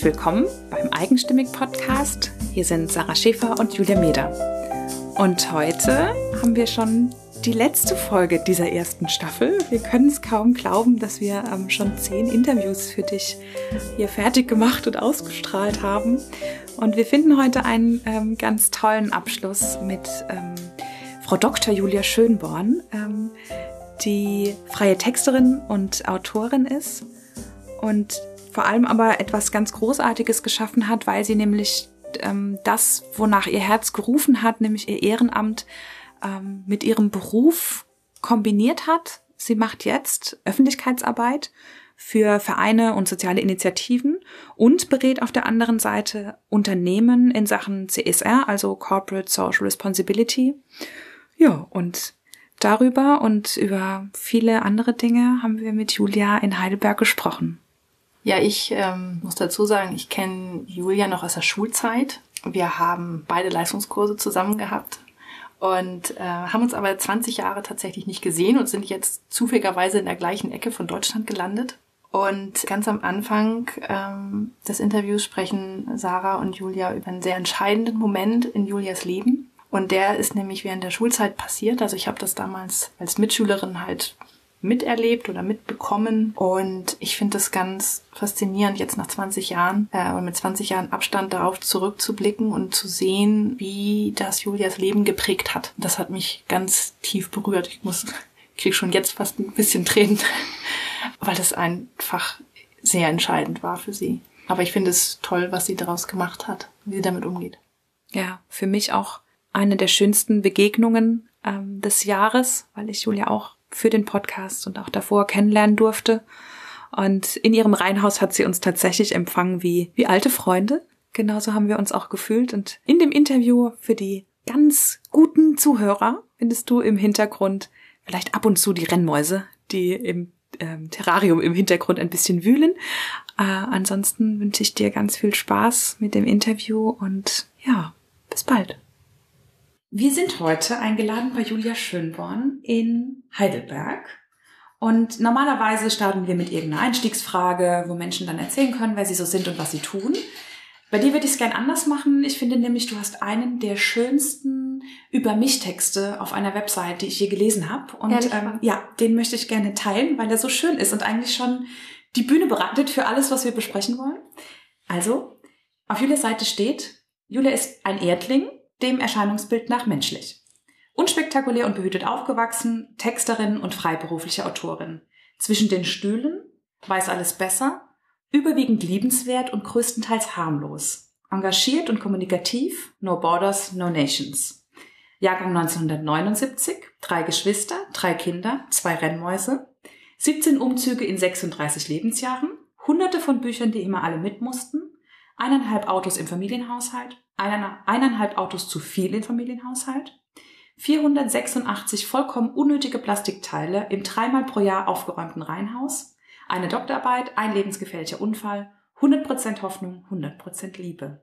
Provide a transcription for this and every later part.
Herzlich willkommen beim Eigenstimmig Podcast. Hier sind Sarah Schäfer und Julia Meder. Und heute haben wir schon die letzte Folge dieser ersten Staffel. Wir können es kaum glauben, dass wir ähm, schon zehn Interviews für dich hier fertig gemacht und ausgestrahlt haben. Und wir finden heute einen ähm, ganz tollen Abschluss mit ähm, Frau Dr. Julia Schönborn, ähm, die freie Texterin und Autorin ist und vor allem aber etwas ganz Großartiges geschaffen hat, weil sie nämlich ähm, das, wonach ihr Herz gerufen hat, nämlich ihr Ehrenamt, ähm, mit ihrem Beruf kombiniert hat. Sie macht jetzt Öffentlichkeitsarbeit für Vereine und soziale Initiativen und berät auf der anderen Seite Unternehmen in Sachen CSR, also Corporate Social Responsibility. Ja, und darüber und über viele andere Dinge haben wir mit Julia in Heidelberg gesprochen. Ja, ich ähm, muss dazu sagen, ich kenne Julia noch aus der Schulzeit. Wir haben beide Leistungskurse zusammen gehabt und äh, haben uns aber 20 Jahre tatsächlich nicht gesehen und sind jetzt zufälligerweise in der gleichen Ecke von Deutschland gelandet. Und ganz am Anfang ähm, des Interviews sprechen Sarah und Julia über einen sehr entscheidenden Moment in Julias Leben. Und der ist nämlich während der Schulzeit passiert. Also ich habe das damals als Mitschülerin halt miterlebt oder mitbekommen. Und ich finde es ganz faszinierend, jetzt nach 20 Jahren äh, und mit 20 Jahren Abstand darauf zurückzublicken und zu sehen, wie das Julias Leben geprägt hat. Das hat mich ganz tief berührt. Ich muss, krieg schon jetzt fast ein bisschen Tränen, weil es einfach sehr entscheidend war für sie. Aber ich finde es toll, was sie daraus gemacht hat, wie sie damit umgeht. Ja, für mich auch eine der schönsten Begegnungen ähm, des Jahres, weil ich Julia auch für den Podcast und auch davor kennenlernen durfte. Und in ihrem Reihenhaus hat sie uns tatsächlich empfangen wie, wie alte Freunde. Genauso haben wir uns auch gefühlt. Und in dem Interview für die ganz guten Zuhörer findest du im Hintergrund vielleicht ab und zu die Rennmäuse, die im ähm, Terrarium im Hintergrund ein bisschen wühlen. Äh, ansonsten wünsche ich dir ganz viel Spaß mit dem Interview und ja, bis bald. Wir sind heute eingeladen bei Julia Schönborn in Heidelberg. Und normalerweise starten wir mit irgendeiner Einstiegsfrage, wo Menschen dann erzählen können, wer sie so sind und was sie tun. Bei dir würde ich es gern anders machen. Ich finde nämlich, du hast einen der schönsten über mich Texte auf einer Website, die ich je gelesen habe. Und ähm, ja, den möchte ich gerne teilen, weil er so schön ist und eigentlich schon die Bühne bereitet für alles, was wir besprechen wollen. Also, auf Julias Seite steht, Julia ist ein Erdling, dem Erscheinungsbild nach menschlich. Unspektakulär und behütet aufgewachsen, Texterin und freiberufliche Autorin. Zwischen den Stühlen, weiß alles besser, überwiegend liebenswert und größtenteils harmlos. Engagiert und kommunikativ, no borders, no nations. Jahrgang 1979, drei Geschwister, drei Kinder, zwei Rennmäuse, 17 Umzüge in 36 Lebensjahren, hunderte von Büchern, die immer alle mit mussten, eineinhalb Autos im Familienhaushalt, eineinhalb Autos zu viel im Familienhaushalt, 486 vollkommen unnötige Plastikteile im dreimal pro Jahr aufgeräumten Reihenhaus, eine Doktorarbeit, ein lebensgefährlicher Unfall, 100% Hoffnung, 100% Liebe.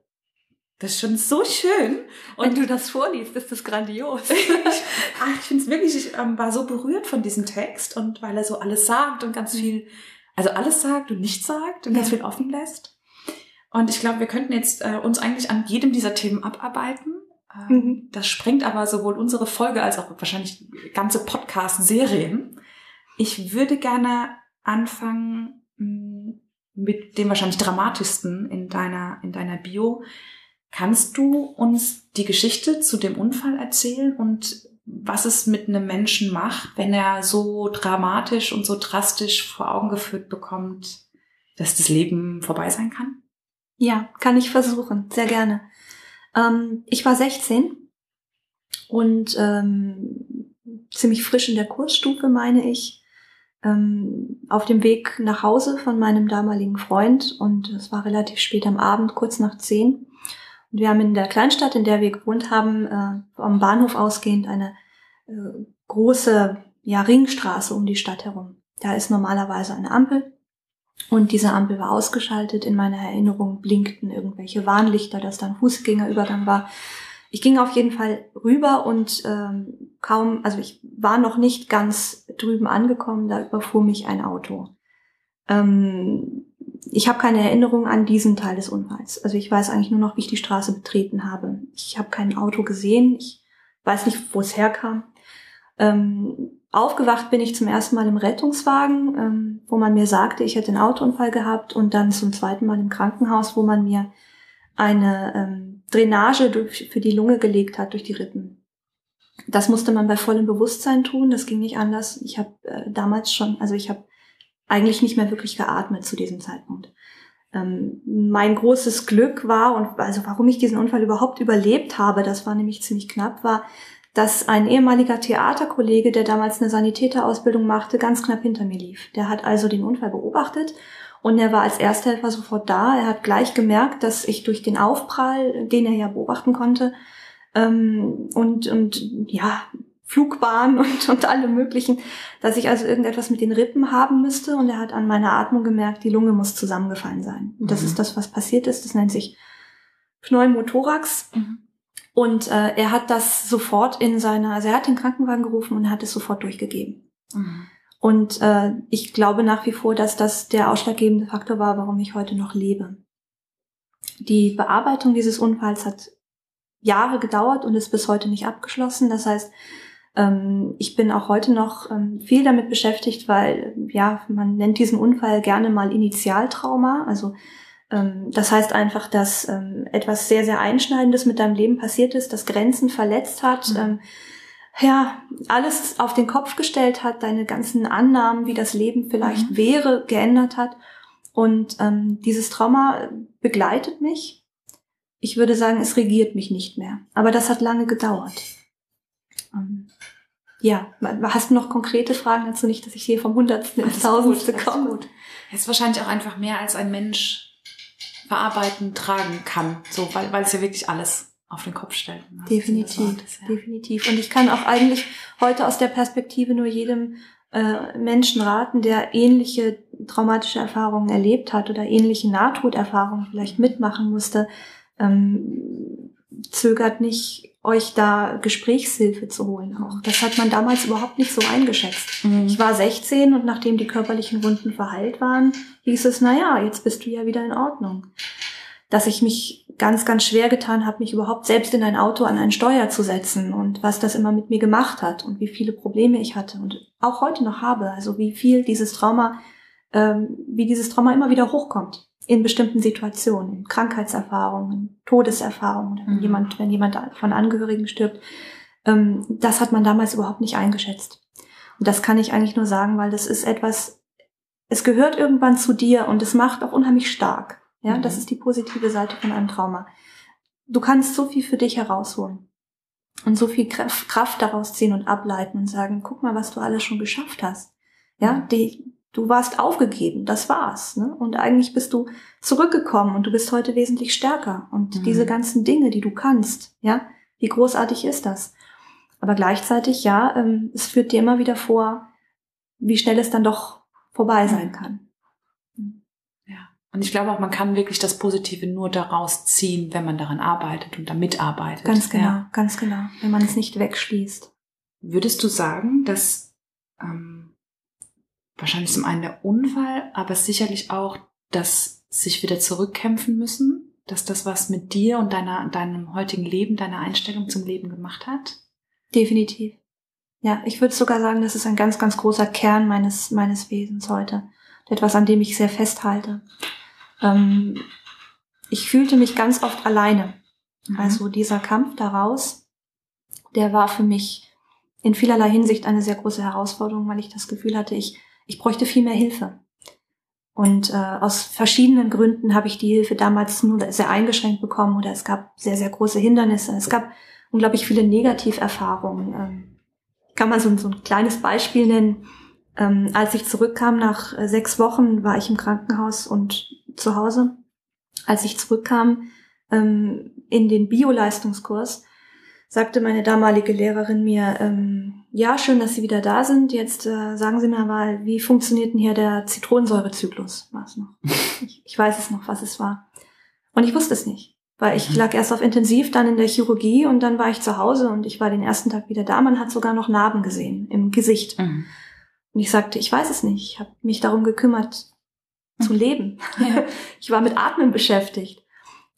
Das ist schon so schön. Und Wenn du das vorliest, ist das grandios. ich, ach, ich finde es wirklich, ich ähm, war so berührt von diesem Text und weil er so alles sagt und ganz viel, also alles sagt und nichts sagt und ganz viel offen lässt. Und ich glaube, wir könnten jetzt äh, uns eigentlich an jedem dieser Themen abarbeiten. Ähm, mhm. Das sprengt aber sowohl unsere Folge als auch wahrscheinlich ganze Podcast-Serien. Ich würde gerne anfangen mm, mit dem wahrscheinlich dramatischsten in deiner, in deiner Bio. Kannst du uns die Geschichte zu dem Unfall erzählen und was es mit einem Menschen macht, wenn er so dramatisch und so drastisch vor Augen geführt bekommt, dass das Leben vorbei sein kann? Ja, kann ich versuchen, sehr gerne. Ähm, ich war 16 und ähm, ziemlich frisch in der Kursstufe, meine ich, ähm, auf dem Weg nach Hause von meinem damaligen Freund und es war relativ spät am Abend, kurz nach zehn. Und wir haben in der Kleinstadt, in der wir gewohnt haben, äh, am Bahnhof ausgehend eine äh, große ja, Ringstraße um die Stadt herum. Da ist normalerweise eine Ampel und diese Ampel war ausgeschaltet. In meiner Erinnerung blinkten irgendwelche Warnlichter, dass da ein Fußgängerübergang war. Ich ging auf jeden Fall rüber und ähm, kaum, also ich war noch nicht ganz drüben angekommen, da überfuhr mich ein Auto. Ähm, ich habe keine Erinnerung an diesen Teil des Unfalls. Also ich weiß eigentlich nur noch, wie ich die Straße betreten habe. Ich habe kein Auto gesehen. Ich weiß nicht, wo es herkam. Ähm, aufgewacht bin ich zum ersten Mal im Rettungswagen, ähm, wo man mir sagte, ich hätte einen Autounfall gehabt und dann zum zweiten Mal im Krankenhaus, wo man mir eine ähm, Drainage durch, für die Lunge gelegt hat durch die Rippen. Das musste man bei vollem Bewusstsein tun. Das ging nicht anders. Ich habe äh, damals schon, also ich habe eigentlich nicht mehr wirklich geatmet zu diesem Zeitpunkt. Ähm, mein großes Glück war und also warum ich diesen Unfall überhaupt überlebt habe, das war nämlich ziemlich knapp, war, dass ein ehemaliger Theaterkollege, der damals eine Sanitäterausbildung machte, ganz knapp hinter mir lief. Der hat also den Unfall beobachtet und er war als Ersthelfer sofort da. Er hat gleich gemerkt, dass ich durch den Aufprall, den er ja beobachten konnte, ähm, und, und ja, Flugbahn und, und alle möglichen, dass ich also irgendetwas mit den Rippen haben müsste. Und er hat an meiner Atmung gemerkt, die Lunge muss zusammengefallen sein. Und das mhm. ist das, was passiert ist. Das nennt sich Pneumothorax. Mhm. Und äh, er hat das sofort in seiner, also er hat den Krankenwagen gerufen und hat es sofort durchgegeben. Mhm. Und äh, ich glaube nach wie vor, dass das der ausschlaggebende Faktor war, warum ich heute noch lebe. Die Bearbeitung dieses Unfalls hat Jahre gedauert und ist bis heute nicht abgeschlossen. Das heißt, ähm, ich bin auch heute noch ähm, viel damit beschäftigt, weil ja, man nennt diesen Unfall gerne mal Initialtrauma. Also das heißt einfach, dass etwas sehr, sehr Einschneidendes mit deinem Leben passiert ist, das Grenzen verletzt hat. Mhm. ja, alles auf den Kopf gestellt hat, deine ganzen Annahmen, wie das Leben vielleicht mhm. wäre, geändert hat. Und ähm, dieses Trauma begleitet mich. Ich würde sagen, es regiert mich nicht mehr. Aber das hat lange gedauert. Ähm, ja, hast du noch konkrete Fragen dazu nicht, dass ich hier vom Hundertsten ins Tausendste komme? Gut. Ist wahrscheinlich auch einfach mehr als ein Mensch verarbeiten, tragen kann, so, weil, weil es ja wirklich alles auf den Kopf stellt. Definitiv, ist, ja. definitiv. Und ich kann auch eigentlich heute aus der Perspektive nur jedem äh, Menschen raten, der ähnliche traumatische Erfahrungen erlebt hat oder ähnliche Nahtoderfahrungen vielleicht mitmachen musste, ähm, zögert nicht euch da Gesprächshilfe zu holen auch. Das hat man damals überhaupt nicht so eingeschätzt. Mhm. Ich war 16 und nachdem die körperlichen Wunden verheilt waren, hieß es, na ja, jetzt bist du ja wieder in Ordnung. Dass ich mich ganz, ganz schwer getan habe, mich überhaupt selbst in ein Auto an ein Steuer zu setzen und was das immer mit mir gemacht hat und wie viele Probleme ich hatte und auch heute noch habe. Also wie viel dieses Trauma, ähm, wie dieses Trauma immer wieder hochkommt in bestimmten Situationen, Krankheitserfahrungen, Todeserfahrungen, wenn mhm. jemand, wenn jemand von Angehörigen stirbt. Ähm, das hat man damals überhaupt nicht eingeschätzt. Und das kann ich eigentlich nur sagen, weil das ist etwas, es gehört irgendwann zu dir und es macht auch unheimlich stark. Ja, mhm. das ist die positive Seite von einem Trauma. Du kannst so viel für dich herausholen und so viel Kraft daraus ziehen und ableiten und sagen, guck mal, was du alles schon geschafft hast. Ja, mhm. die, Du warst aufgegeben, das war's. Ne? Und eigentlich bist du zurückgekommen und du bist heute wesentlich stärker. Und mhm. diese ganzen Dinge, die du kannst, ja, wie großartig ist das? Aber gleichzeitig, ja, ähm, es führt dir immer wieder vor, wie schnell es dann doch vorbei sein kann. Ja. Und ich glaube auch, man kann wirklich das Positive nur daraus ziehen, wenn man daran arbeitet und damit arbeitet. Ganz genau, ja. ganz genau. Wenn man es nicht wegschließt. Würdest du sagen, dass ähm, wahrscheinlich zum einen der Unfall, aber sicherlich auch das sich wieder zurückkämpfen müssen, dass das was mit dir und deiner, deinem heutigen Leben, deiner Einstellung zum Leben gemacht hat? Definitiv. Ja, ich würde sogar sagen, das ist ein ganz, ganz großer Kern meines, meines Wesens heute. Etwas, an dem ich sehr festhalte. Ähm, ich fühlte mich ganz oft alleine. Mhm. Also dieser Kampf daraus, der war für mich in vielerlei Hinsicht eine sehr große Herausforderung, weil ich das Gefühl hatte, ich ich bräuchte viel mehr Hilfe. Und äh, aus verschiedenen Gründen habe ich die Hilfe damals nur sehr eingeschränkt bekommen oder es gab sehr, sehr große Hindernisse. Es gab unglaublich viele Negativerfahrungen. Ähm, kann man so, so ein kleines Beispiel nennen. Ähm, als ich zurückkam nach äh, sechs Wochen, war ich im Krankenhaus und zu Hause. Als ich zurückkam ähm, in den Bioleistungskurs, sagte meine damalige Lehrerin mir, ähm, ja, schön, dass Sie wieder da sind. Jetzt äh, sagen Sie mir mal, wie funktioniert denn hier der Zitronensäurezyklus? War es noch? ich, ich weiß es noch, was es war. Und ich wusste es nicht, weil ich mhm. lag erst auf Intensiv, dann in der Chirurgie und dann war ich zu Hause und ich war den ersten Tag wieder da. Man hat sogar noch Narben gesehen im Gesicht. Mhm. Und ich sagte, ich weiß es nicht. Ich habe mich darum gekümmert, zu leben. Ich war mit Atmen beschäftigt.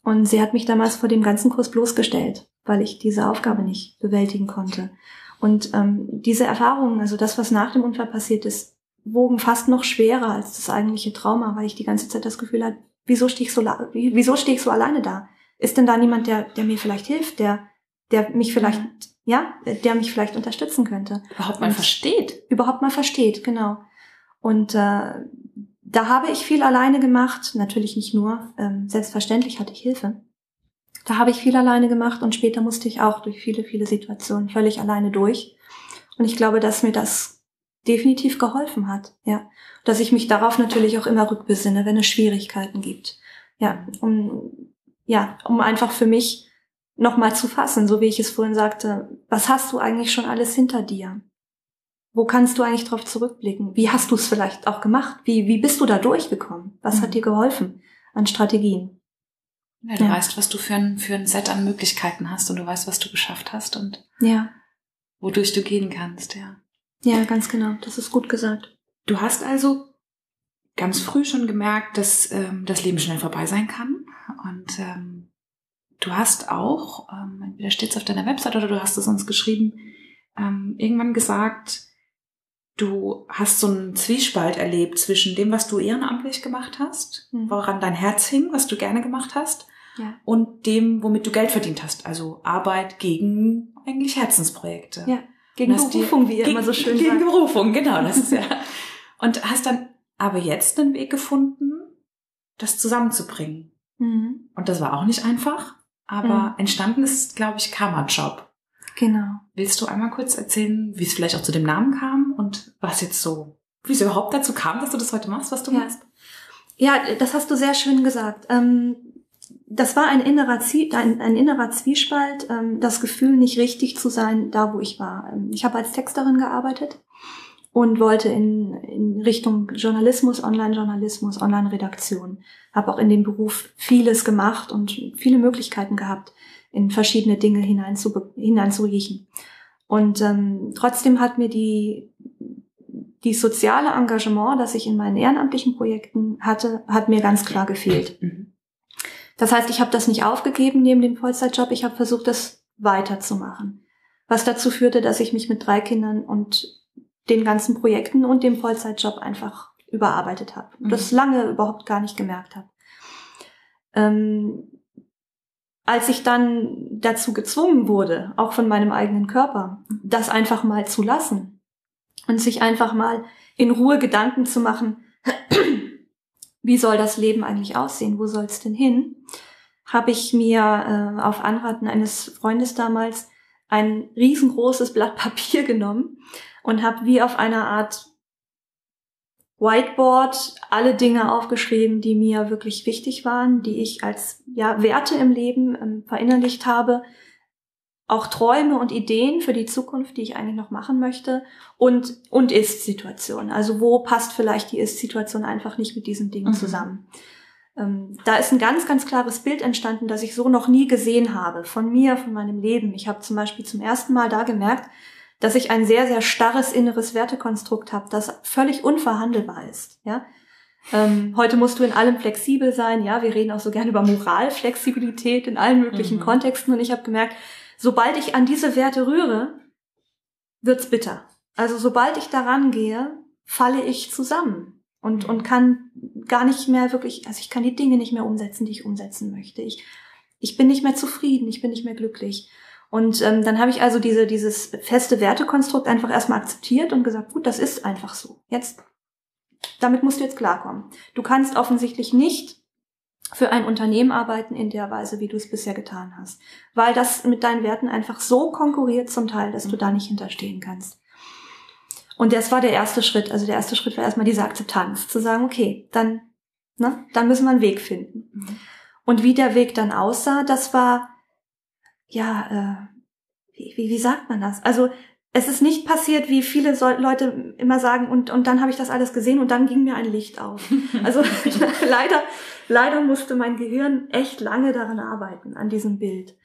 Und sie hat mich damals vor dem ganzen Kurs bloßgestellt, weil ich diese Aufgabe nicht bewältigen konnte. Und ähm, diese Erfahrungen, also das, was nach dem Unfall passiert ist, wogen fast noch schwerer als das eigentliche Trauma, weil ich die ganze Zeit das Gefühl hatte, wieso stehe ich so, wieso stehe ich so alleine da? Ist denn da niemand, der, der mir vielleicht hilft, der, der mich vielleicht, ja, der mich vielleicht unterstützen könnte? Überhaupt mal Und versteht. Überhaupt mal versteht, genau. Und äh, da habe ich viel alleine gemacht, natürlich nicht nur, ähm, selbstverständlich hatte ich Hilfe. Da habe ich viel alleine gemacht und später musste ich auch durch viele, viele Situationen völlig alleine durch. Und ich glaube, dass mir das definitiv geholfen hat, ja. Dass ich mich darauf natürlich auch immer rückbesinne, wenn es Schwierigkeiten gibt. Ja, um, ja, um einfach für mich nochmal zu fassen, so wie ich es vorhin sagte, was hast du eigentlich schon alles hinter dir? Wo kannst du eigentlich drauf zurückblicken? Wie hast du es vielleicht auch gemacht? Wie, wie bist du da durchgekommen? Was mhm. hat dir geholfen an Strategien? Ja, du weißt, was du für ein, für ein Set an Möglichkeiten hast und du weißt, was du geschafft hast und ja. wodurch du gehen kannst, ja. Ja, ganz genau. Das ist gut gesagt. Du hast also ganz früh schon gemerkt, dass ähm, das Leben schnell vorbei sein kann. Und ähm, du hast auch, ähm, entweder steht es auf deiner Website oder du hast es uns geschrieben, ähm, irgendwann gesagt, du hast so einen Zwiespalt erlebt zwischen dem, was du ehrenamtlich gemacht hast, mhm. woran dein Herz hing, was du gerne gemacht hast, ja. und dem, womit du Geld verdient hast. Also Arbeit gegen eigentlich Herzensprojekte. Ja. Gegen Berufung, wie ihr gegen, immer so schön Gegen sagt. Berufung, genau. Das ist ja. Und hast dann aber jetzt einen Weg gefunden, das zusammenzubringen. Mhm. Und das war auch nicht einfach, aber mhm. entstanden ist, glaube ich, Karma-Job. Genau. Willst du einmal kurz erzählen, wie es vielleicht auch zu dem Namen kam und was jetzt so, wie es überhaupt dazu kam, dass du das heute machst, was du ja. machst? Ja, das hast du sehr schön gesagt. Ähm, das war ein innerer, ein, ein innerer Zwiespalt, ähm, das Gefühl, nicht richtig zu sein, da wo ich war. Ähm, ich habe als Texterin gearbeitet und wollte in, in Richtung Journalismus, Online-Journalismus, Online-Redaktion. Habe auch in dem Beruf vieles gemacht und viele Möglichkeiten gehabt in verschiedene Dinge hinein zu, hineinzuriechen. Und ähm, trotzdem hat mir die, die soziale Engagement, das ich in meinen ehrenamtlichen Projekten hatte, hat mir ganz klar gefehlt. Mhm. Das heißt, ich habe das nicht aufgegeben neben dem Vollzeitjob, ich habe versucht, das weiterzumachen. Was dazu führte, dass ich mich mit drei Kindern und den ganzen Projekten und dem Vollzeitjob einfach überarbeitet habe. Mhm. Das lange überhaupt gar nicht gemerkt habe. Ähm, als ich dann dazu gezwungen wurde, auch von meinem eigenen Körper, das einfach mal zu lassen und sich einfach mal in Ruhe Gedanken zu machen, wie soll das Leben eigentlich aussehen, wo soll es denn hin, habe ich mir äh, auf Anraten eines Freundes damals ein riesengroßes Blatt Papier genommen und habe wie auf einer Art Whiteboard alle Dinge aufgeschrieben, die mir wirklich wichtig waren, die ich als ja, Werte im Leben ähm, verinnerlicht habe, auch Träume und Ideen für die Zukunft, die ich eigentlich noch machen möchte und und Ist-Situation. Also wo passt vielleicht die Ist-Situation einfach nicht mit diesen Dingen mhm. zusammen? Ähm, da ist ein ganz ganz klares Bild entstanden, das ich so noch nie gesehen habe von mir, von meinem Leben. Ich habe zum Beispiel zum ersten Mal da gemerkt, dass ich ein sehr, sehr starres inneres Wertekonstrukt habe, das völlig unverhandelbar ist. Ja? Ähm, heute musst du in allem flexibel sein. Ja, wir reden auch so gerne über Moralflexibilität in allen möglichen mhm. Kontexten. Und ich habe gemerkt, sobald ich an diese Werte rühre, wird's bitter. Also sobald ich daran gehe, falle ich zusammen und, und kann gar nicht mehr wirklich, also ich kann die Dinge nicht mehr umsetzen, die ich umsetzen möchte. Ich, ich bin nicht mehr zufrieden, ich bin nicht mehr glücklich. Und ähm, dann habe ich also diese, dieses feste Wertekonstrukt einfach erstmal akzeptiert und gesagt, gut, das ist einfach so. Jetzt, damit musst du jetzt klarkommen. Du kannst offensichtlich nicht für ein Unternehmen arbeiten in der Weise, wie du es bisher getan hast. Weil das mit deinen Werten einfach so konkurriert zum Teil, dass du da nicht hinterstehen kannst. Und das war der erste Schritt. Also der erste Schritt war erstmal diese Akzeptanz, zu sagen, okay, dann, ne, dann müssen wir einen Weg finden. Mhm. Und wie der Weg dann aussah, das war ja, äh, wie, wie, wie sagt man das? Also es ist nicht passiert, wie viele Leute immer sagen, und, und dann habe ich das alles gesehen und dann ging mir ein Licht auf. Also leider, leider musste mein Gehirn echt lange daran arbeiten, an diesem Bild.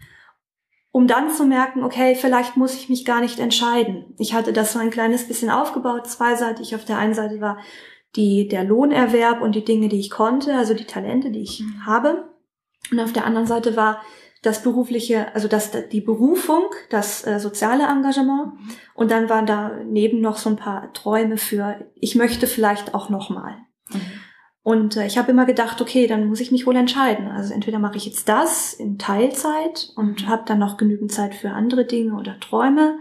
Um dann zu merken, okay, vielleicht muss ich mich gar nicht entscheiden. Ich hatte das so ein kleines bisschen aufgebaut, zweiseitig. Auf der einen Seite war die, der Lohnerwerb und die Dinge, die ich konnte, also die Talente, die ich mhm. habe. Und auf der anderen Seite war das berufliche, also das, die Berufung, das äh, soziale Engagement. Mhm. Und dann waren daneben noch so ein paar Träume für, ich möchte vielleicht auch nochmal. Mhm. Und äh, ich habe immer gedacht, okay, dann muss ich mich wohl entscheiden. Also entweder mache ich jetzt das in Teilzeit und mhm. habe dann noch genügend Zeit für andere Dinge oder Träume.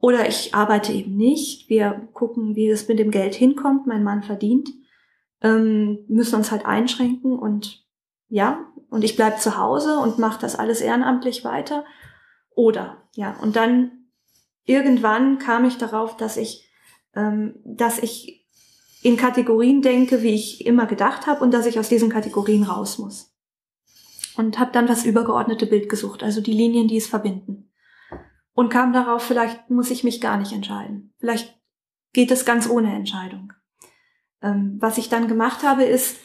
Oder ich arbeite eben nicht. Wir gucken, wie es mit dem Geld hinkommt. Mein Mann verdient. Ähm, müssen uns halt einschränken und ja, und ich bleib zu Hause und mache das alles ehrenamtlich weiter. Oder ja, und dann irgendwann kam ich darauf, dass ich, ähm, dass ich in Kategorien denke, wie ich immer gedacht habe und dass ich aus diesen Kategorien raus muss. Und habe dann das übergeordnete Bild gesucht, also die Linien, die es verbinden. Und kam darauf, vielleicht muss ich mich gar nicht entscheiden. Vielleicht geht es ganz ohne Entscheidung. Ähm, was ich dann gemacht habe, ist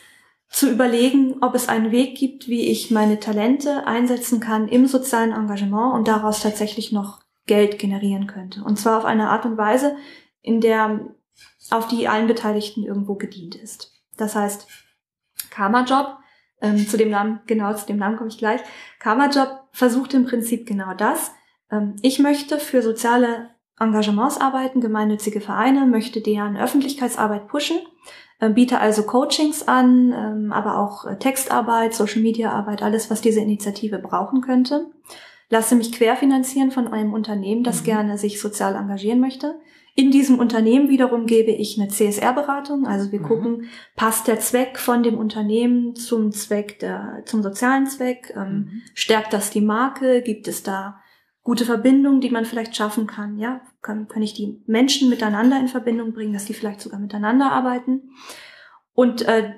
zu überlegen, ob es einen Weg gibt, wie ich meine Talente einsetzen kann im sozialen Engagement und daraus tatsächlich noch Geld generieren könnte. Und zwar auf eine Art und Weise, in der auf die allen Beteiligten irgendwo gedient ist. Das heißt, Karma-Job, ähm, zu dem Namen, genau zu dem Namen komme ich gleich, Karma-Job versucht im Prinzip genau das. Ähm, ich möchte für soziale Engagements arbeiten, gemeinnützige Vereine, möchte deren Öffentlichkeitsarbeit pushen, biete also Coachings an, ähm, aber auch äh, Textarbeit, Social-Media-Arbeit, alles, was diese Initiative brauchen könnte. Lasse mich querfinanzieren von einem Unternehmen, das mhm. gerne sich sozial engagieren möchte. In diesem Unternehmen wiederum gebe ich eine CSR-Beratung. Also wir mhm. gucken, passt der Zweck von dem Unternehmen zum Zweck der, zum sozialen Zweck? Ähm, mhm. Stärkt das die Marke? Gibt es da gute Verbindungen, die man vielleicht schaffen kann? Ja, kann, kann ich die Menschen miteinander in Verbindung bringen, dass die vielleicht sogar miteinander arbeiten? Und äh,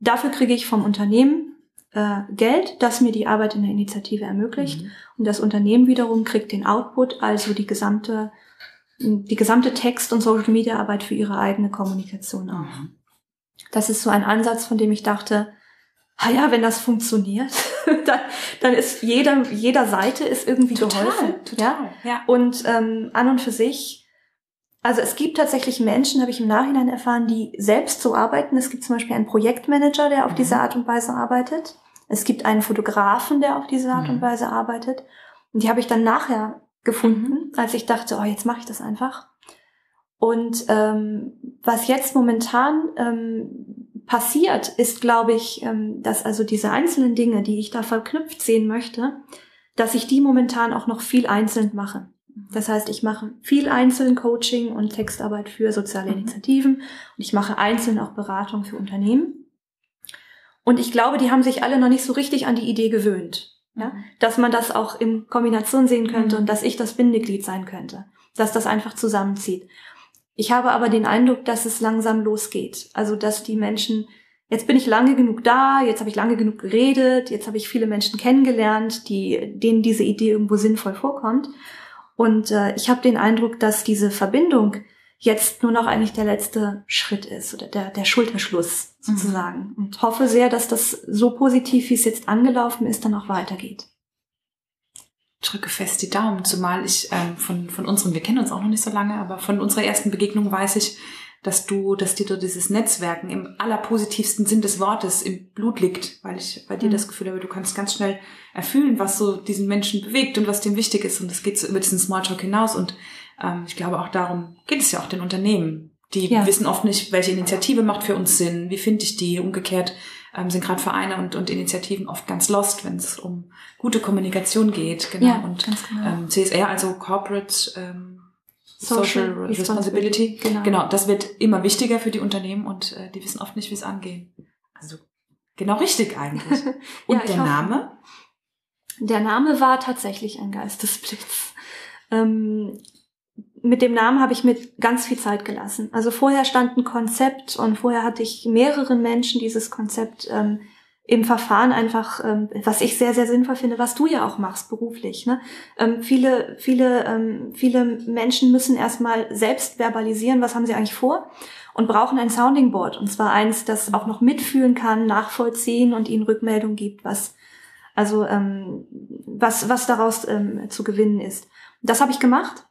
dafür kriege ich vom Unternehmen äh, Geld, das mir die Arbeit in der Initiative ermöglicht. Mhm. Und das Unternehmen wiederum kriegt den Output, also die gesamte die gesamte Text- und Social-Media-Arbeit für ihre eigene Kommunikation auch. Mhm. Das ist so ein Ansatz, von dem ich dachte, ah ja, wenn das funktioniert, dann, dann ist jeder, jeder Seite ist irgendwie total, geholfen. Total, ja. ja. Und ähm, an und für sich, also es gibt tatsächlich Menschen, habe ich im Nachhinein erfahren, die selbst so arbeiten. Es gibt zum Beispiel einen Projektmanager, der auf mhm. diese Art und Weise arbeitet. Es gibt einen Fotografen, der auf diese Art mhm. und Weise arbeitet. Und die habe ich dann nachher gefunden, mhm. als ich dachte, oh, jetzt mache ich das einfach. Und ähm, was jetzt momentan ähm, passiert, ist, glaube ich, ähm, dass also diese einzelnen Dinge, die ich da verknüpft sehen möchte, dass ich die momentan auch noch viel einzeln mache. Mhm. Das heißt, ich mache viel einzeln Coaching und Textarbeit für soziale mhm. Initiativen und ich mache einzeln auch Beratung für Unternehmen. Und ich glaube, die haben sich alle noch nicht so richtig an die Idee gewöhnt. Ja? Mhm. Dass man das auch in Kombination sehen könnte und dass ich das Bindeglied sein könnte. Dass das einfach zusammenzieht. Ich habe aber den Eindruck, dass es langsam losgeht. Also, dass die Menschen, jetzt bin ich lange genug da, jetzt habe ich lange genug geredet, jetzt habe ich viele Menschen kennengelernt, die, denen diese Idee irgendwo sinnvoll vorkommt. Und äh, ich habe den Eindruck, dass diese Verbindung jetzt nur noch eigentlich der letzte Schritt ist oder der, der Schulterschluss mhm. sozusagen. Mhm. Und hoffe sehr, dass das so positiv, wie es jetzt angelaufen ist, dann auch weitergeht. Drücke fest die Daumen, zumal ich ähm, von, von unseren, wir kennen uns auch noch nicht so lange, aber von unserer ersten Begegnung weiß ich, dass du, dass dir dieses Netzwerken im allerpositivsten Sinn des Wortes im Blut liegt, weil ich bei dir mhm. das Gefühl habe, du kannst ganz schnell erfüllen, was so diesen Menschen bewegt und was dem wichtig ist. Und das geht so über diesen Smalltalk hinaus. Und ähm, ich glaube, auch darum geht es ja auch den Unternehmen. Die ja. wissen oft nicht, welche Initiative macht für uns Sinn, wie finde ich die. Umgekehrt ähm, sind gerade Vereine und, und Initiativen oft ganz lost, wenn es um gute Kommunikation geht. Genau. Ja, und genau. Ähm, CSR, also Corporate ähm, Social, Social Responsibility. Genau. genau, das wird immer wichtiger für die Unternehmen und äh, die wissen oft nicht, wie es angehen. Also genau richtig eigentlich. Und ja, der Name? Der Name war tatsächlich ein Geistesblitz. Ähm, mit dem Namen habe ich mir ganz viel Zeit gelassen. Also vorher stand ein Konzept und vorher hatte ich mehreren Menschen dieses Konzept ähm, im Verfahren einfach, ähm, was ich sehr, sehr sinnvoll finde, was du ja auch machst beruflich. Ne? Ähm, viele, viele, ähm, viele Menschen müssen erstmal selbst verbalisieren, was haben sie eigentlich vor und brauchen ein Sounding Board. Und zwar eins, das auch noch mitfühlen kann, nachvollziehen und ihnen Rückmeldung gibt, was, also ähm, was, was daraus ähm, zu gewinnen ist. Das habe ich gemacht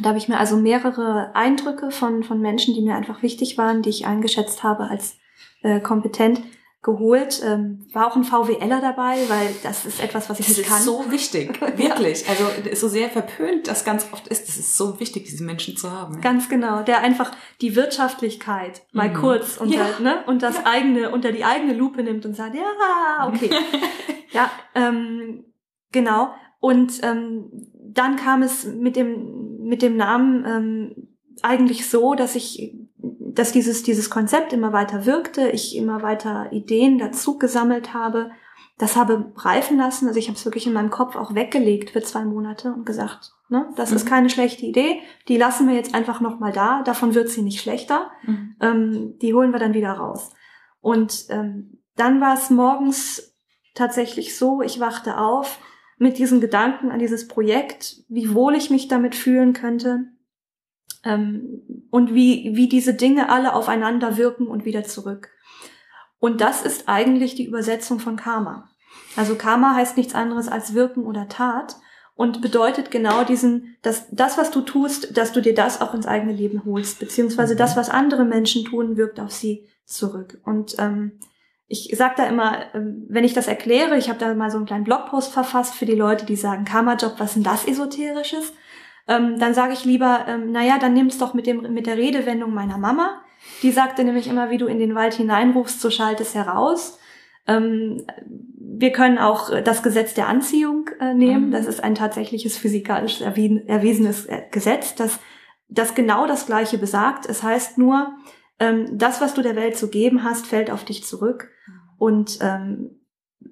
Da habe ich mir also mehrere Eindrücke von, von Menschen, die mir einfach wichtig waren, die ich eingeschätzt habe als äh, kompetent, geholt. Ähm, war auch ein VWLer dabei, weil das ist etwas, was ich das nicht kann. Das ist so wichtig, wirklich. Also so sehr verpönt das ganz oft ist. Das ist so wichtig, diese Menschen zu haben. Ja. Ganz genau, der einfach die Wirtschaftlichkeit mal mhm. kurz unter, ja. ne, und das ja. eigene unter die eigene Lupe nimmt und sagt, ja, okay, ja, ähm, genau. Und ähm, dann kam es mit dem mit dem Namen ähm, eigentlich so, dass ich dass dieses, dieses Konzept immer weiter wirkte, ich immer weiter Ideen dazu gesammelt habe, das habe reifen lassen. Also ich habe es wirklich in meinem Kopf auch weggelegt für zwei Monate und gesagt, ne, das mhm. ist keine schlechte Idee, die lassen wir jetzt einfach nochmal da, davon wird sie nicht schlechter, mhm. ähm, die holen wir dann wieder raus. Und ähm, dann war es morgens tatsächlich so, ich wachte auf mit diesen Gedanken an dieses Projekt, wie wohl ich mich damit fühlen könnte, ähm, und wie, wie diese Dinge alle aufeinander wirken und wieder zurück. Und das ist eigentlich die Übersetzung von Karma. Also Karma heißt nichts anderes als Wirken oder Tat und bedeutet genau diesen, dass das, was du tust, dass du dir das auch ins eigene Leben holst, beziehungsweise mhm. das, was andere Menschen tun, wirkt auf sie zurück. Und ähm, ich sage da immer, ähm, wenn ich das erkläre, ich habe da mal so einen kleinen Blogpost verfasst für die Leute, die sagen, Karma-Job, was ist denn das Esoterisches? ähm, dann sage ich lieber, ähm, naja, dann nimm's doch mit, dem, mit der Redewendung meiner Mama. Die sagte nämlich immer, wie du in den Wald hineinrufst, so schallt es heraus. Ähm, wir können auch das Gesetz der Anziehung äh, nehmen. Mhm. Das ist ein tatsächliches physikalisch erwiesenes äh, Gesetz, das, das genau das Gleiche besagt. Es heißt nur, ähm, das, was du der Welt zu geben hast, fällt auf dich zurück. Und ähm,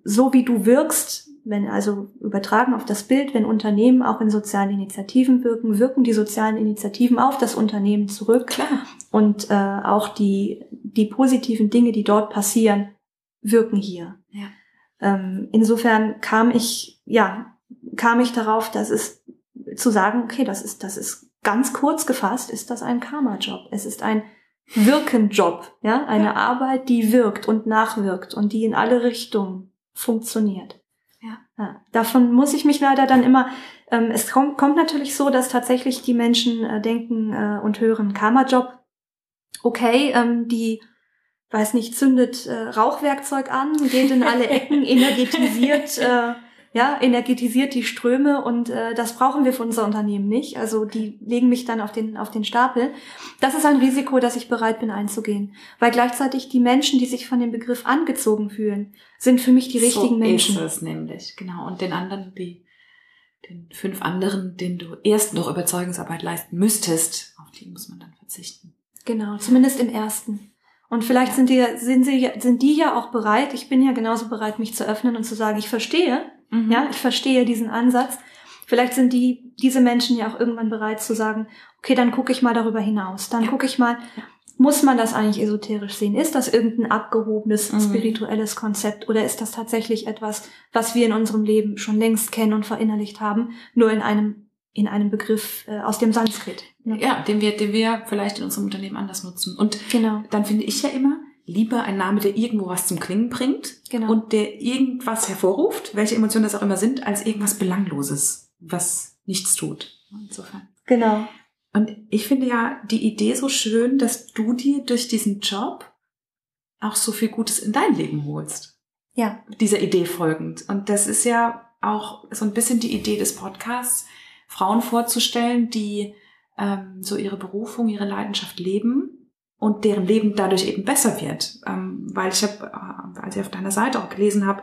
so wie du wirkst, wenn also übertragen auf das Bild, wenn Unternehmen auch in sozialen Initiativen wirken, wirken die sozialen Initiativen auf das Unternehmen zurück. Klar. Und äh, auch die, die positiven Dinge, die dort passieren, wirken hier. Ja. Ähm, insofern kam ich, ja, kam ich darauf, dass es zu sagen, okay, das ist, das ist ganz kurz gefasst, ist das ein Karma-Job. Es ist ein Wirkenjob, ja, eine ja. Arbeit, die wirkt und nachwirkt und die in alle Richtungen funktioniert. Ja. ja. Davon muss ich mich leider dann immer, ähm, es kommt, kommt natürlich so, dass tatsächlich die Menschen äh, denken äh, und hören Karma-Job. Okay, ähm, die, weiß nicht, zündet äh, Rauchwerkzeug an, geht in alle Ecken, energetisiert äh, ja, energetisiert die Ströme und äh, das brauchen wir für unser Unternehmen nicht. Also die legen mich dann auf den, auf den Stapel. Das ist ein Risiko, das ich bereit bin einzugehen. Weil gleichzeitig die Menschen, die sich von dem Begriff angezogen fühlen, sind für mich die so richtigen Menschen. So ist es nämlich, genau. Und den anderen, die, den fünf anderen, denen du erst noch Überzeugungsarbeit leisten müsstest, auf die muss man dann verzichten. Genau, zumindest im ersten. Und vielleicht ja. sind, die, sind, sie, sind die ja auch bereit, ich bin ja genauso bereit, mich zu öffnen und zu sagen, ich verstehe, Mhm. Ja, ich verstehe diesen Ansatz. Vielleicht sind die, diese Menschen ja auch irgendwann bereit zu sagen, okay, dann gucke ich mal darüber hinaus. Dann gucke ich mal, muss man das eigentlich esoterisch sehen? Ist das irgendein abgehobenes mhm. spirituelles Konzept oder ist das tatsächlich etwas, was wir in unserem Leben schon längst kennen und verinnerlicht haben, nur in einem in einem Begriff äh, aus dem Sanskrit? Ne? Ja, den wir, den wir vielleicht in unserem Unternehmen anders nutzen. Und genau. dann finde ich ja immer, lieber ein Name, der irgendwo was zum Klingen bringt genau. und der irgendwas hervorruft, welche Emotionen das auch immer sind, als irgendwas Belangloses, was nichts tut. Insofern. Genau. Und ich finde ja die Idee so schön, dass du dir durch diesen Job auch so viel Gutes in dein Leben holst. Ja. Dieser Idee folgend. Und das ist ja auch so ein bisschen die Idee des Podcasts, Frauen vorzustellen, die ähm, so ihre Berufung, ihre Leidenschaft leben und deren Leben dadurch eben besser wird. Ähm, weil ich habe, äh, als ich auf deiner Seite auch gelesen habe,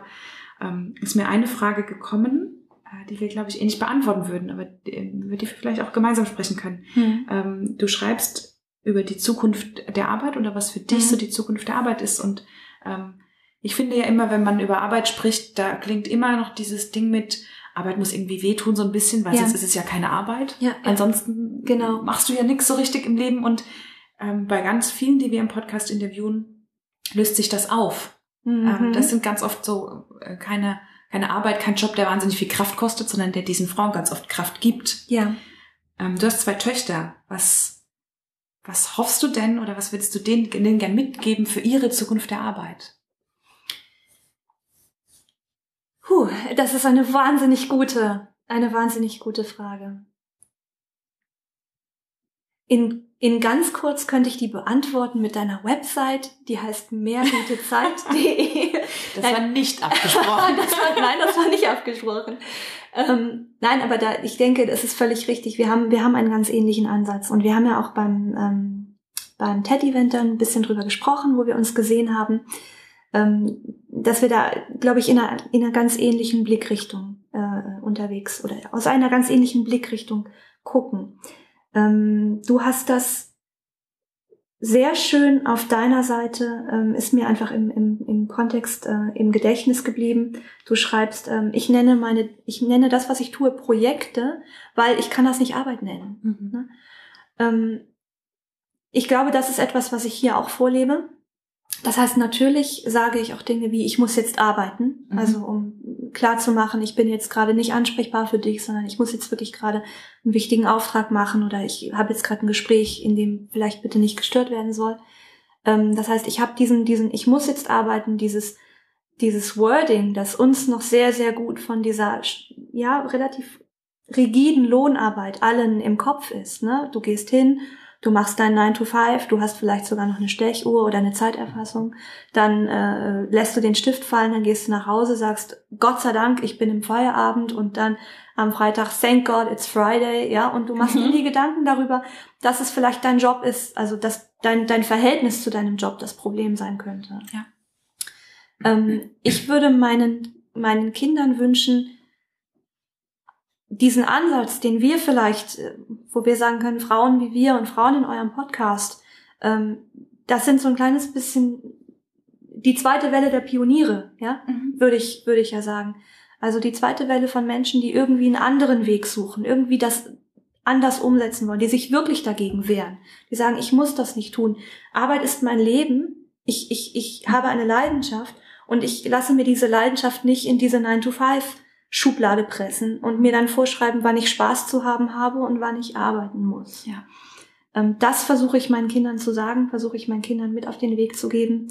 ähm, ist mir eine Frage gekommen, äh, die wir, glaube ich, eh nicht beantworten würden, aber die, über die wir vielleicht auch gemeinsam sprechen können. Hm. Ähm, du schreibst über die Zukunft der Arbeit oder was für dich hm. so die Zukunft der Arbeit ist. Und ähm, ich finde ja immer, wenn man über Arbeit spricht, da klingt immer noch dieses Ding mit, Arbeit muss irgendwie wehtun so ein bisschen, weil ja. sonst ist es ja keine Arbeit. Ja, Ansonsten genau. machst du ja nichts so richtig im Leben und ähm, bei ganz vielen, die wir im Podcast interviewen, löst sich das auf. Mhm. Ähm, das sind ganz oft so äh, keine, keine Arbeit, kein Job, der wahnsinnig viel Kraft kostet, sondern der diesen Frauen ganz oft Kraft gibt. Ja. Ähm, du hast zwei Töchter. Was, was hoffst du denn oder was willst du denen, denen gern mitgeben für ihre Zukunft der Arbeit? Puh, das ist eine wahnsinnig gute, eine wahnsinnig gute Frage. In, in ganz kurz könnte ich die beantworten mit deiner Website, die heißt mehrgutezeit.de. Das war nicht abgesprochen. das war, nein, das war nicht abgesprochen. Ähm, nein, aber da, ich denke, das ist völlig richtig. Wir haben, wir haben einen ganz ähnlichen Ansatz und wir haben ja auch beim, ähm, beim TED-Event dann ein bisschen drüber gesprochen, wo wir uns gesehen haben, ähm, dass wir da, glaube ich, in einer, in einer ganz ähnlichen Blickrichtung äh, unterwegs oder aus einer ganz ähnlichen Blickrichtung gucken. Ähm, du hast das sehr schön auf deiner Seite, ähm, ist mir einfach im, im, im Kontext äh, im Gedächtnis geblieben. Du schreibst, ähm, ich nenne meine, ich nenne das, was ich tue, Projekte, weil ich kann das nicht Arbeit nennen. Mhm. Ne? Ähm, ich glaube, das ist etwas, was ich hier auch vorlebe. Das heißt, natürlich sage ich auch Dinge wie, ich muss jetzt arbeiten, mhm. also um klar zu machen, ich bin jetzt gerade nicht ansprechbar für dich, sondern ich muss jetzt wirklich gerade einen wichtigen Auftrag machen oder ich habe jetzt gerade ein Gespräch, in dem vielleicht bitte nicht gestört werden soll. Ähm, das heißt, ich habe diesen, diesen, ich muss jetzt arbeiten, dieses, dieses Wording, das uns noch sehr, sehr gut von dieser, ja, relativ rigiden Lohnarbeit allen im Kopf ist. Ne? Du gehst hin, du machst dein 9 to 5, du hast vielleicht sogar noch eine Stechuhr oder eine Zeiterfassung, dann äh, lässt du den Stift fallen, dann gehst du nach Hause, sagst, Gott sei Dank, ich bin im Feierabend und dann am Freitag, thank God, it's Friday, ja, und du machst mhm. dir die Gedanken darüber, dass es vielleicht dein Job ist, also dass dein, dein Verhältnis zu deinem Job das Problem sein könnte. Ja. Ähm, ich würde meinen, meinen Kindern wünschen, diesen Ansatz, den wir vielleicht, äh, wo wir sagen können, Frauen wie wir und Frauen in eurem Podcast, ähm, das sind so ein kleines bisschen die zweite Welle der Pioniere, ja, mhm. würde ich, würde ich ja sagen. Also die zweite Welle von Menschen, die irgendwie einen anderen Weg suchen, irgendwie das anders umsetzen wollen, die sich wirklich dagegen wehren, die sagen, ich muss das nicht tun. Arbeit ist mein Leben, ich, ich, ich habe eine Leidenschaft und ich lasse mir diese Leidenschaft nicht in diese 9 to 5 Schublade pressen und mir dann vorschreiben, wann ich Spaß zu haben habe und wann ich arbeiten muss. Ja. Ähm, das versuche ich meinen Kindern zu sagen, versuche ich meinen Kindern mit auf den Weg zu geben.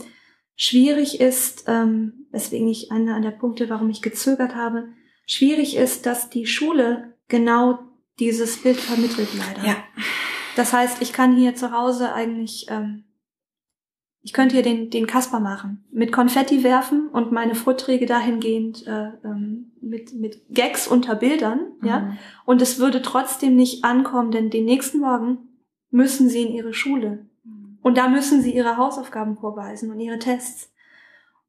Schwierig ist, ähm, weswegen ich einer der Punkte, warum ich gezögert habe, schwierig ist, dass die Schule genau dieses Bild vermittelt leider. Ja. Das heißt, ich kann hier zu Hause eigentlich ähm, ich könnte hier den, den Kasper machen. Mit Konfetti werfen und meine Vorträge dahingehend äh, ähm, mit, mit Gags unter Bildern, mhm. ja. Und es würde trotzdem nicht ankommen, denn den nächsten Morgen müssen sie in ihre Schule. Mhm. Und da müssen sie ihre Hausaufgaben vorweisen und ihre Tests.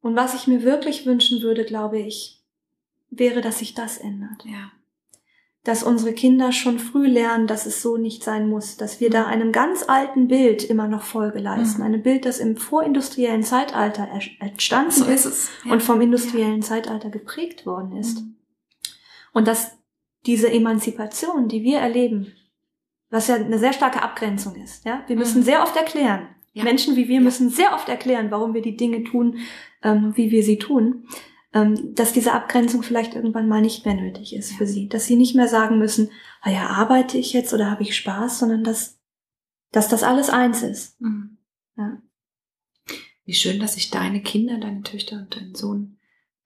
Und was ich mir wirklich wünschen würde, glaube ich, wäre, dass sich das ändert. Ja dass unsere Kinder schon früh lernen, dass es so nicht sein muss, dass wir da einem ganz alten Bild immer noch Folge leisten. Mhm. Einem Bild, das im vorindustriellen Zeitalter entstanden so ist, ist ja. und vom industriellen ja. Zeitalter geprägt worden ist. Mhm. Und dass diese Emanzipation, die wir erleben, was ja eine sehr starke Abgrenzung ist, ja, wir müssen mhm. sehr oft erklären. Ja. Menschen wie wir müssen sehr oft erklären, warum wir die Dinge tun, ähm, wie wir sie tun dass diese Abgrenzung vielleicht irgendwann mal nicht mehr nötig ist für sie. Dass sie nicht mehr sagen müssen, ah ja, arbeite ich jetzt oder habe ich Spaß, sondern dass, dass das alles eins ist. Mhm. Ja. Wie schön, dass sich deine Kinder, deine Töchter und dein Sohn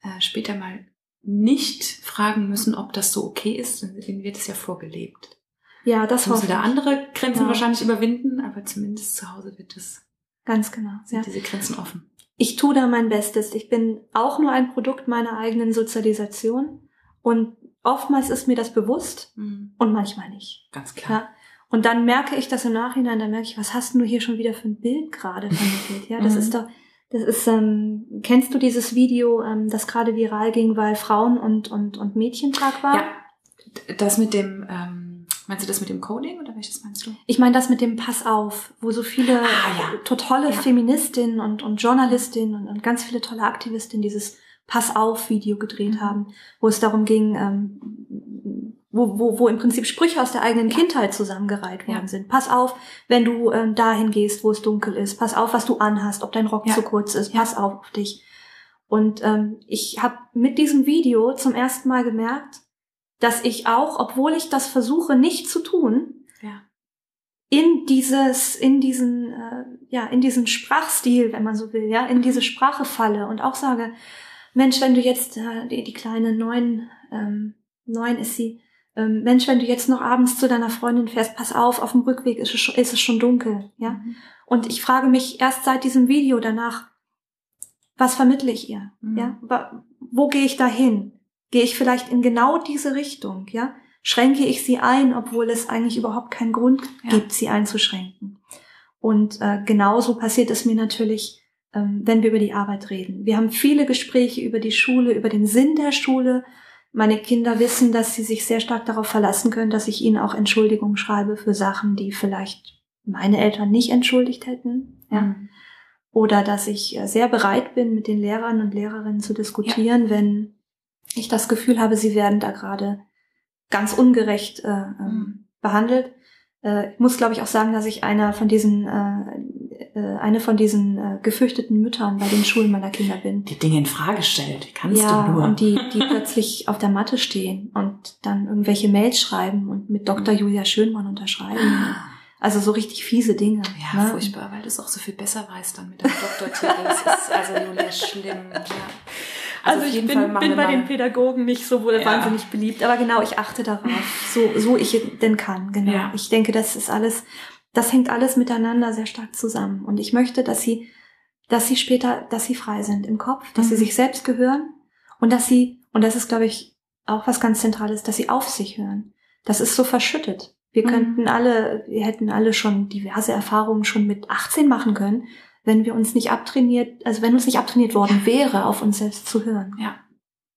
äh, später mal nicht fragen müssen, ob das so okay ist, denn wird es ja vorgelebt. Ja, das müssen da andere Grenzen ja. wahrscheinlich überwinden, aber zumindest zu Hause wird es ganz genau ja. diese Grenzen offen ich tue da mein Bestes. Ich bin auch nur ein Produkt meiner eigenen Sozialisation und oftmals ist mir das bewusst mhm. und manchmal nicht. Ganz klar. Ja? Und dann merke ich das im Nachhinein, dann merke ich, was hast du hier schon wieder für ein Bild gerade vermittelt? Ja, das mhm. ist doch, das ist, ähm, kennst du dieses Video, ähm, das gerade viral ging, weil Frauen und, und, und Mädchentag war? Ja. Das mit dem, ähm Meinst du das mit dem Coding oder welches meinst du? Ich meine das mit dem Pass auf, wo so viele ah, ja. tolle ja. Feministinnen und, und Journalistinnen und, und ganz viele tolle Aktivistinnen dieses Pass auf Video gedreht mhm. haben, wo es darum ging, ähm, wo, wo, wo im Prinzip Sprüche aus der eigenen ja. Kindheit zusammengereiht worden sind. Pass auf, wenn du ähm, dahin gehst, wo es dunkel ist. Pass auf, was du anhast, ob dein Rock zu kurz ist. Pass auf auf dich. Und ähm, ich habe mit diesem Video zum ersten Mal gemerkt, dass ich auch, obwohl ich das versuche nicht zu tun, ja. in dieses, in diesen, äh, ja, in diesen Sprachstil, wenn man so will, ja, in diese Sprache falle und auch sage, Mensch, wenn du jetzt äh, die, die kleine neun, ähm, neun ist sie, ähm, Mensch, wenn du jetzt noch abends zu deiner Freundin fährst, pass auf, auf dem Rückweg ist es schon, ist es schon dunkel, ja. Mhm. Und ich frage mich erst seit diesem Video danach, was vermittle ich ihr, mhm. ja? Wo gehe ich da hin? Gehe ich vielleicht in genau diese Richtung, ja? Schränke ich sie ein, obwohl es eigentlich überhaupt keinen Grund ja. gibt, sie einzuschränken? Und äh, genauso passiert es mir natürlich, ähm, wenn wir über die Arbeit reden. Wir haben viele Gespräche über die Schule, über den Sinn der Schule, meine Kinder wissen, dass sie sich sehr stark darauf verlassen können, dass ich ihnen auch Entschuldigung schreibe für Sachen, die vielleicht meine Eltern nicht entschuldigt hätten. Ja. Mhm. Oder dass ich äh, sehr bereit bin, mit den Lehrern und Lehrerinnen zu diskutieren, ja. wenn ich das Gefühl habe, sie werden da gerade ganz ungerecht äh, ähm, mhm. behandelt. Äh, ich muss, glaube ich, auch sagen, dass ich einer von diesen äh, äh, eine von diesen äh, gefürchteten Müttern bei den Schulen meiner Kinder bin. Die Dinge in Frage stellt. Kannst ja, du nur. und die, die plötzlich auf der Matte stehen und dann irgendwelche Mails schreiben und mit Dr. Mhm. Julia Schönmann unterschreiben. Also so richtig fiese Dinge. Ja, ne? furchtbar, weil du es auch so viel besser weißt dann mit deinem Doktortitel. Das ist also Julia schlimm. Ja. Also, also ich bin, bin bei den Pädagogen nicht so wohl ja. wahnsinnig beliebt, aber genau, ich achte darauf, so, so ich denn kann, genau. Ja. Ich denke, das ist alles, das hängt alles miteinander sehr stark zusammen. Und ich möchte, dass sie, dass sie später, dass sie frei sind im Kopf, dass mhm. sie sich selbst gehören und dass sie, und das ist, glaube ich, auch was ganz Zentrales, dass sie auf sich hören. Das ist so verschüttet. Wir mhm. könnten alle, wir hätten alle schon diverse Erfahrungen schon mit 18 machen können, wenn wir uns nicht abtrainiert, also wenn uns nicht abtrainiert worden ja. wäre, auf uns selbst zu hören. Ja,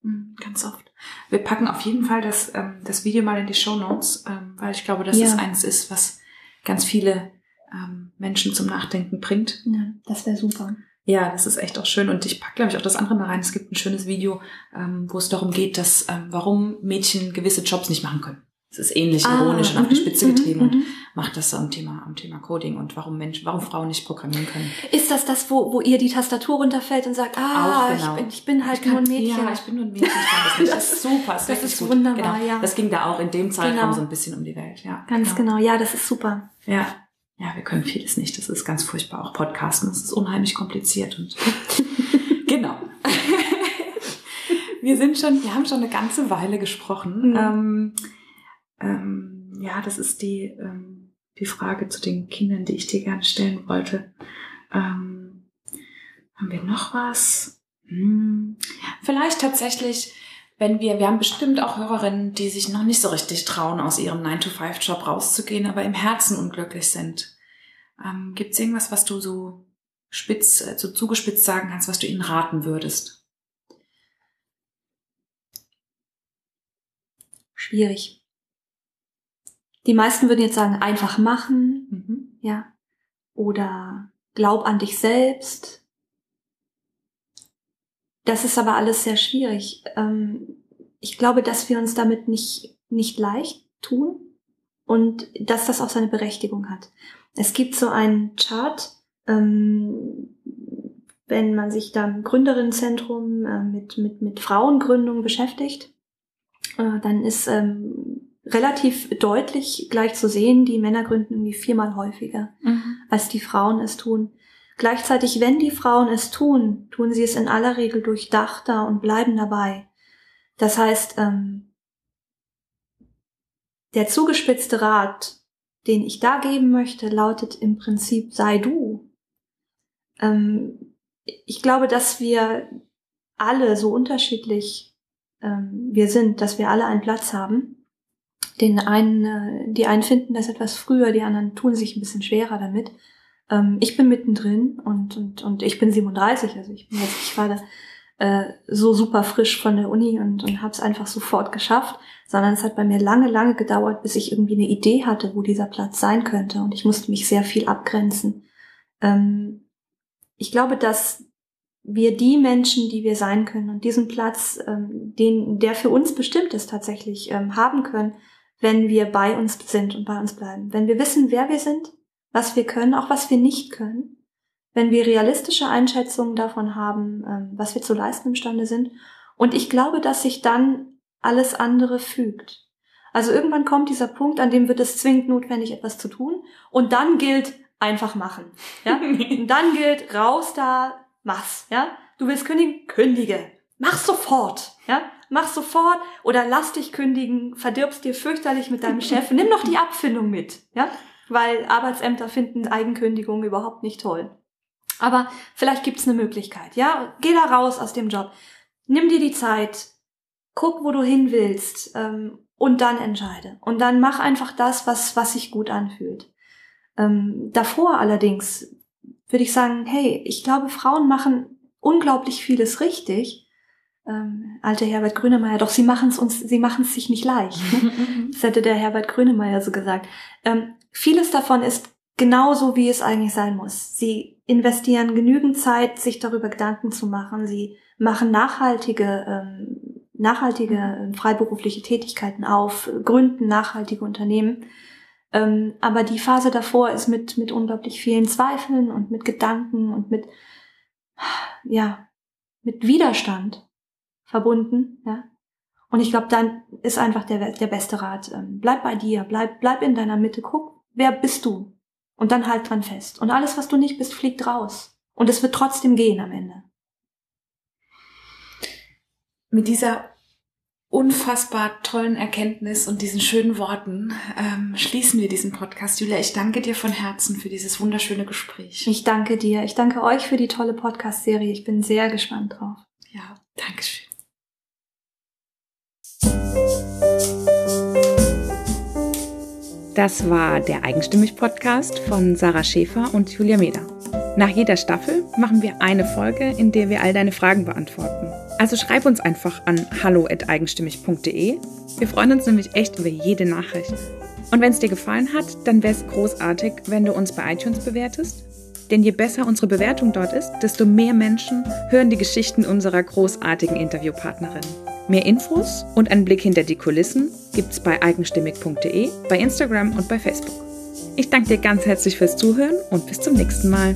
mhm, ganz oft. Wir packen auf jeden Fall das, ähm, das Video mal in die Show Notes, ähm, weil ich glaube, dass ja. es eins ist, was ganz viele ähm, Menschen zum Nachdenken bringt. Ja, das wäre super. Ja, das ist echt auch schön. Und ich packe, glaube ich, auch das andere mal rein. Es gibt ein schönes Video, ähm, wo es darum geht, dass ähm, warum Mädchen gewisse Jobs nicht machen können. Es ist ähnlich ah, ironisch und auf die mhm, Spitze getrieben und mhm, mhm. macht das am Thema, am Thema Coding und warum Menschen, warum Frauen nicht programmieren können. Ist das das, wo, wo ihr die Tastatur runterfällt und sagt, ah, Auch, genau. ich, bin, ich bin halt ich kann, nur ein Mädchen. Ja, ich bin nur ein Mädchen, das nicht. Das ist super, das, das ist gut. wunderbar, genau. ja. Das ging da auch in dem Zeitraum genau. so ein bisschen um die Welt, ja. Ganz genau. genau, ja, das ist super. Ja. Ja, wir können vieles nicht. Das ist ganz furchtbar. Auch Podcasten, das ist unheimlich kompliziert und genau. wir sind schon, wir haben schon eine ganze Weile gesprochen. Mhm. Ähm, ähm, ja, das ist die, ähm, die Frage zu den Kindern, die ich dir gerne stellen wollte. Ähm, haben wir noch was? Hm, vielleicht tatsächlich, wenn wir, wir haben bestimmt auch Hörerinnen, die sich noch nicht so richtig trauen, aus ihrem 9-to-5-Job rauszugehen, aber im Herzen unglücklich sind. Ähm, Gibt es irgendwas, was du so spitz, äh, so zugespitzt sagen kannst, was du ihnen raten würdest? Schwierig. Die meisten würden jetzt sagen, einfach machen, mhm. ja, oder glaub an dich selbst. Das ist aber alles sehr schwierig. Ähm, ich glaube, dass wir uns damit nicht, nicht leicht tun und dass das auch seine Berechtigung hat. Es gibt so einen Chart, ähm, wenn man sich da im Gründerinnenzentrum äh, mit, mit, mit Frauengründung beschäftigt, äh, dann ist ähm, relativ deutlich gleich zu sehen, die Männer gründen irgendwie viermal häufiger, mhm. als die Frauen es tun. Gleichzeitig, wenn die Frauen es tun, tun sie es in aller Regel durchdachter und bleiben dabei. Das heißt, ähm, der zugespitzte Rat, den ich da geben möchte, lautet im Prinzip, sei du. Ähm, ich glaube, dass wir alle so unterschiedlich ähm, wir sind, dass wir alle einen Platz haben den einen, äh, die einen finden das etwas früher, die anderen tun sich ein bisschen schwerer damit. Ähm, ich bin mittendrin und, und, und ich bin 37, also ich bin jetzt nicht gerade äh, so super frisch von der Uni und, und habe es einfach sofort geschafft, sondern es hat bei mir lange, lange gedauert, bis ich irgendwie eine Idee hatte, wo dieser Platz sein könnte und ich musste mich sehr viel abgrenzen. Ähm, ich glaube, dass wir die Menschen, die wir sein können und diesen Platz, ähm, den, der für uns bestimmt ist, tatsächlich ähm, haben können, wenn wir bei uns sind und bei uns bleiben. Wenn wir wissen, wer wir sind, was wir können, auch was wir nicht können. Wenn wir realistische Einschätzungen davon haben, ähm, was wir zu leisten imstande sind. Und ich glaube, dass sich dann alles andere fügt. Also irgendwann kommt dieser Punkt, an dem wird es zwingend notwendig, etwas zu tun. Und dann gilt einfach machen. Ja? und dann gilt raus da, mach's. Ja? Du willst kündigen? Kündige. Mach sofort, ja, mach sofort oder lass dich kündigen, verdirbst dir fürchterlich mit deinem Chef, nimm noch die Abfindung mit, ja, weil Arbeitsämter finden Eigenkündigung überhaupt nicht toll. Aber vielleicht gibt's eine Möglichkeit, ja, geh da raus aus dem Job, nimm dir die Zeit, guck, wo du hin willst ähm, und dann entscheide. Und dann mach einfach das, was, was sich gut anfühlt. Ähm, davor allerdings würde ich sagen, hey, ich glaube, Frauen machen unglaublich vieles richtig. Ähm, alte Herbert Grönemeyer, doch sie machen es uns, sie machen es sich nicht leicht. Ne? Das hätte der Herbert Grönemeyer so gesagt. Ähm, vieles davon ist genauso, wie es eigentlich sein muss. Sie investieren genügend Zeit, sich darüber Gedanken zu machen. Sie machen nachhaltige, ähm, nachhaltige äh, freiberufliche Tätigkeiten auf, gründen nachhaltige Unternehmen. Ähm, aber die Phase davor ist mit, mit unglaublich vielen Zweifeln und mit Gedanken und mit ja, mit Widerstand verbunden, ja. Und ich glaube, dann ist einfach der, der beste Rat, ähm, bleib bei dir, bleib, bleib in deiner Mitte, guck, wer bist du? Und dann halt dran fest. Und alles, was du nicht bist, fliegt raus. Und es wird trotzdem gehen am Ende. Mit dieser unfassbar tollen Erkenntnis und diesen schönen Worten ähm, schließen wir diesen Podcast. Julia, ich danke dir von Herzen für dieses wunderschöne Gespräch. Ich danke dir. Ich danke euch für die tolle Podcast-Serie. Ich bin sehr gespannt drauf. Ja, Dankeschön. Das war der Eigenstimmig-Podcast von Sarah Schäfer und Julia Meder. Nach jeder Staffel machen wir eine Folge, in der wir all deine Fragen beantworten. Also schreib uns einfach an hallo@eigenstimmig.de. Wir freuen uns nämlich echt über jede Nachricht. Und wenn es dir gefallen hat, dann wäre es großartig, wenn du uns bei iTunes bewertest. Denn je besser unsere Bewertung dort ist, desto mehr Menschen hören die Geschichten unserer großartigen Interviewpartnerin. Mehr Infos und einen Blick hinter die Kulissen gibt's bei eigenstimmig.de, bei Instagram und bei Facebook. Ich danke dir ganz herzlich fürs Zuhören und bis zum nächsten Mal.